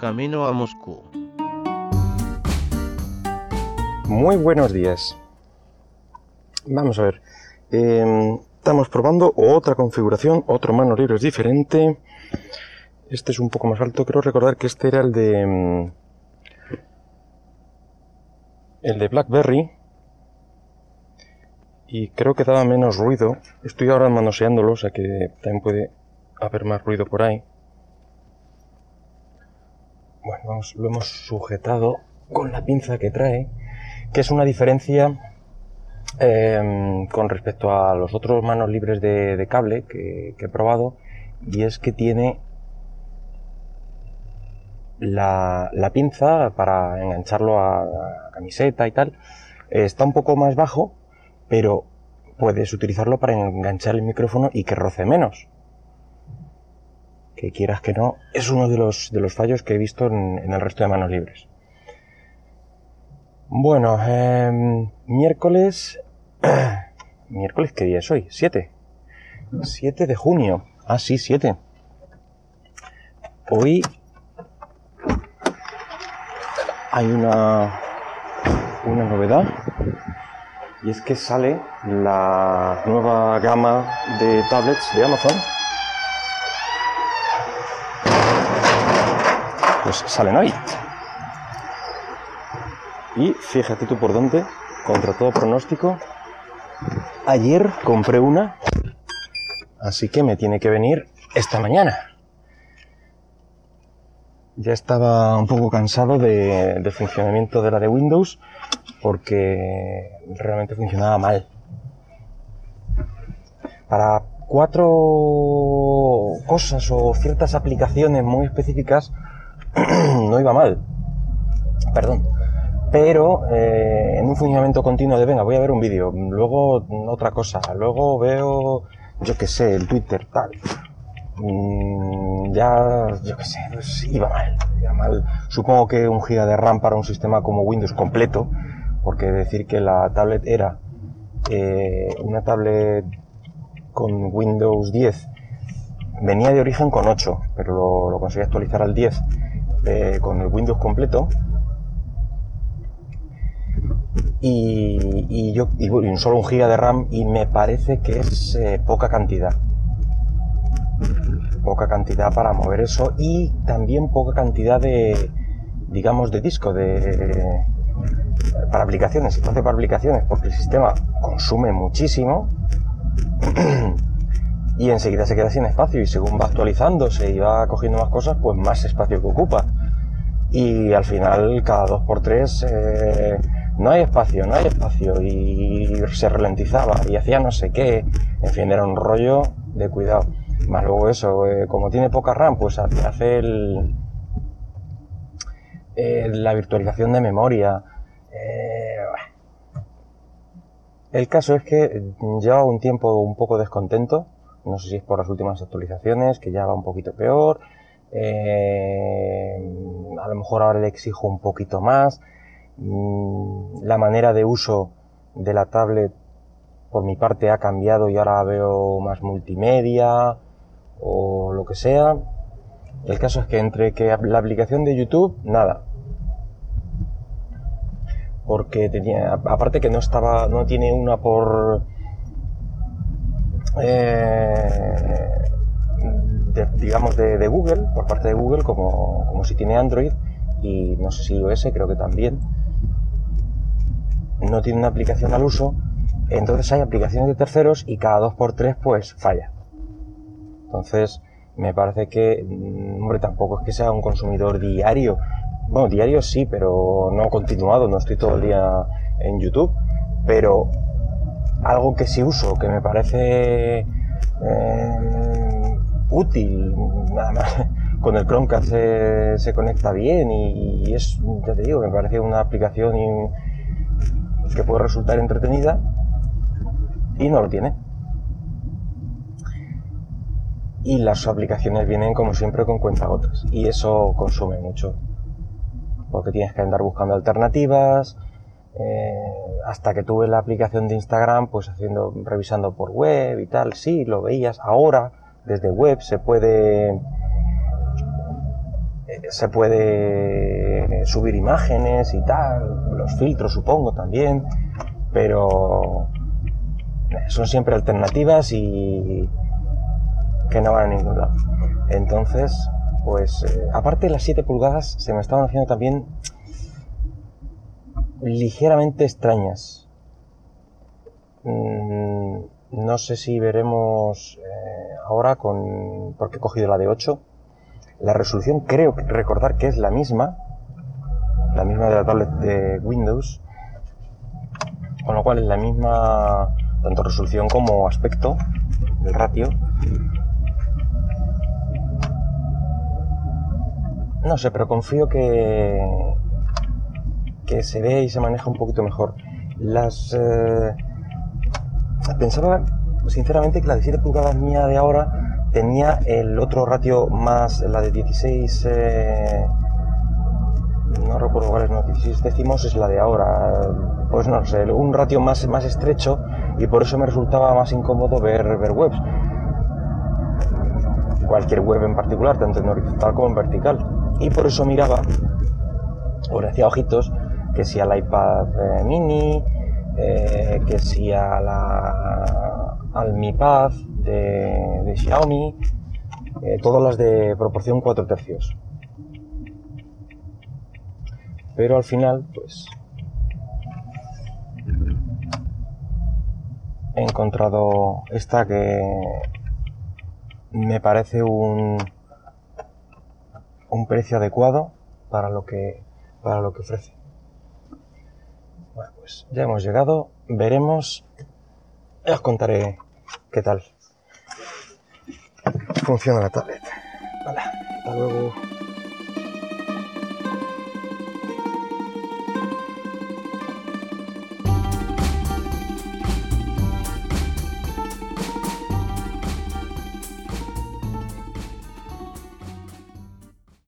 camino a Moscú. Muy buenos días. Vamos a ver. Em, estamos probando otra configuración, otro manos libres diferente. Este es un poco más alto. Quiero recordar que este era el de. Em, el de Blackberry. Y creo que daba menos ruido. Estoy ahora manoseándolo, o sea que también puede haber más ruido por ahí. Bueno, lo hemos sujetado con la pinza que trae, que es una diferencia em, con respecto a los otros manos libres de, cable que, he probado, y es que tiene la, pinza para engancharlo a, camiseta y tal, está un poco más bajo, pero puedes utilizarlo para enganchar el micrófono y que roce menos que quieras que no, es uno de los, de los fallos que he visto en, el resto de manos libres. Bueno, em, miércoles... miércoles, ¿qué día es hoy? 7. 7 de junio. Ah, sí, 7. Hoy hay una, una novedad y es que sale la nueva gama de tablets de Amazon pues salen hoy. Y fíjate tú por dónde, contra todo pronóstico, ayer compré una, así que me tiene que venir esta mañana. Ya estaba un poco cansado de, funcionamiento de la de Windows porque realmente funcionaba mal. Para cuatro cosas o ciertas aplicaciones muy específicas no iba mal. Perdón. Pero eh, en un funcionamiento continuo de, venga, voy a ver un vídeo, luego otra cosa, luego veo, yo qué sé, el Twitter, tal. Mm, ya, yo qué sé, pues iba mal, iba mal. Supongo que un giga de RAM para un sistema como Windows completo, porque decir que la tablet era eh, una tablet con Windows 10 venía de origen con 8, pero lo, lo conseguí actualizar al 10 con el Windows completo. Y, yo y, solo un giga de RAM y me parece que es eh, poca cantidad poca cantidad para mover eso y también poca cantidad de digamos de disco de para aplicaciones entonces para aplicaciones porque el sistema consume muchísimo y enseguida se queda sin espacio y según va actualizándose y va cogiendo más cosas, pues más espacio que ocupa. Y al final, cada 2x3, eh, no hay espacio, no hay espacio y se ralentizaba y hacía no sé qué. En fin, era un rollo de cuidado. Más luego eso, eh, como tiene poca RAM, pues hace el, la virtualización de memoria. Eh, el caso es que lleva un tiempo un poco descontento no sé si es por las últimas actualizaciones, que ya va un poquito peor. Eh, a lo mejor ahora le exijo un poquito más. Mm, la manera de uso de la tablet por mi parte ha cambiado y ahora veo más multimedia o lo que sea. El caso es que entre que la aplicación de YouTube, nada. Porque tenía, aparte que no estaba, no tiene una por, eh, digamos, de, Google, por parte de Google, como, como si tiene Android y no sé si iOS, creo que también, no tiene una aplicación al uso, entonces hay aplicaciones de terceros y cada 2x3 pues falla. Entonces, me parece que, mm, hombre, tampoco es que sea un consumidor diario. Bueno, diario sí, pero no continuado, no estoy todo el día en YouTube, pero algo que sí uso, que me parece eh, útil, nada más con el Chromecast se, se conecta bien y, es, ya te digo, me parece una aplicación que puede resultar entretenida y no lo tiene. Y las aplicaciones vienen como siempre con cuentagotas y eso consume mucho porque tienes que andar buscando alternativas, eh, hasta que tuve la aplicación de Instagram, pues haciendo, revisando por web y tal, sí, lo veías. Ahora, desde web se puede, se puede subir imágenes y tal, los filtros supongo también, pero son siempre alternativas y que no van a ningún lado. Entonces, pues eh, aparte de las 7 pulgadas se me estaban haciendo también ligeramente extrañas. Mm, no sé si veremos eh, ahora con porque he cogido la de 8 la resolución creo recordar que es la misma, la misma de la tablet de Windows, con lo cual es la misma tanto resolución como aspecto del ratio. No sé, pero confío que, que se ve y se maneja un poquito mejor. Las eh, pensaba sinceramente que la de 7 pulgadas mía de ahora tenía el otro ratio más, la de 16, eh, no recuerdo cuál es, no, 16 décimos es la de ahora, pues no sé, un ratio más, más estrecho y por eso me resultaba más incómodo ver, ver webs. Cualquier web en particular, tanto en horizontal como en vertical. Y por eso miraba, o le hacía ojitos, que si al iPad eh, mini, eh, que si a la, al Mi Pad, de, Xiaomi, eh, todas las de proporción 4 tercios. Pero al final, pues he encontrado esta que me parece un, un precio adecuado para lo que para lo que ofrece. Bueno, pues ya hemos llegado, veremos, ya os contaré qué tal funciona la tablet. Hasta luego.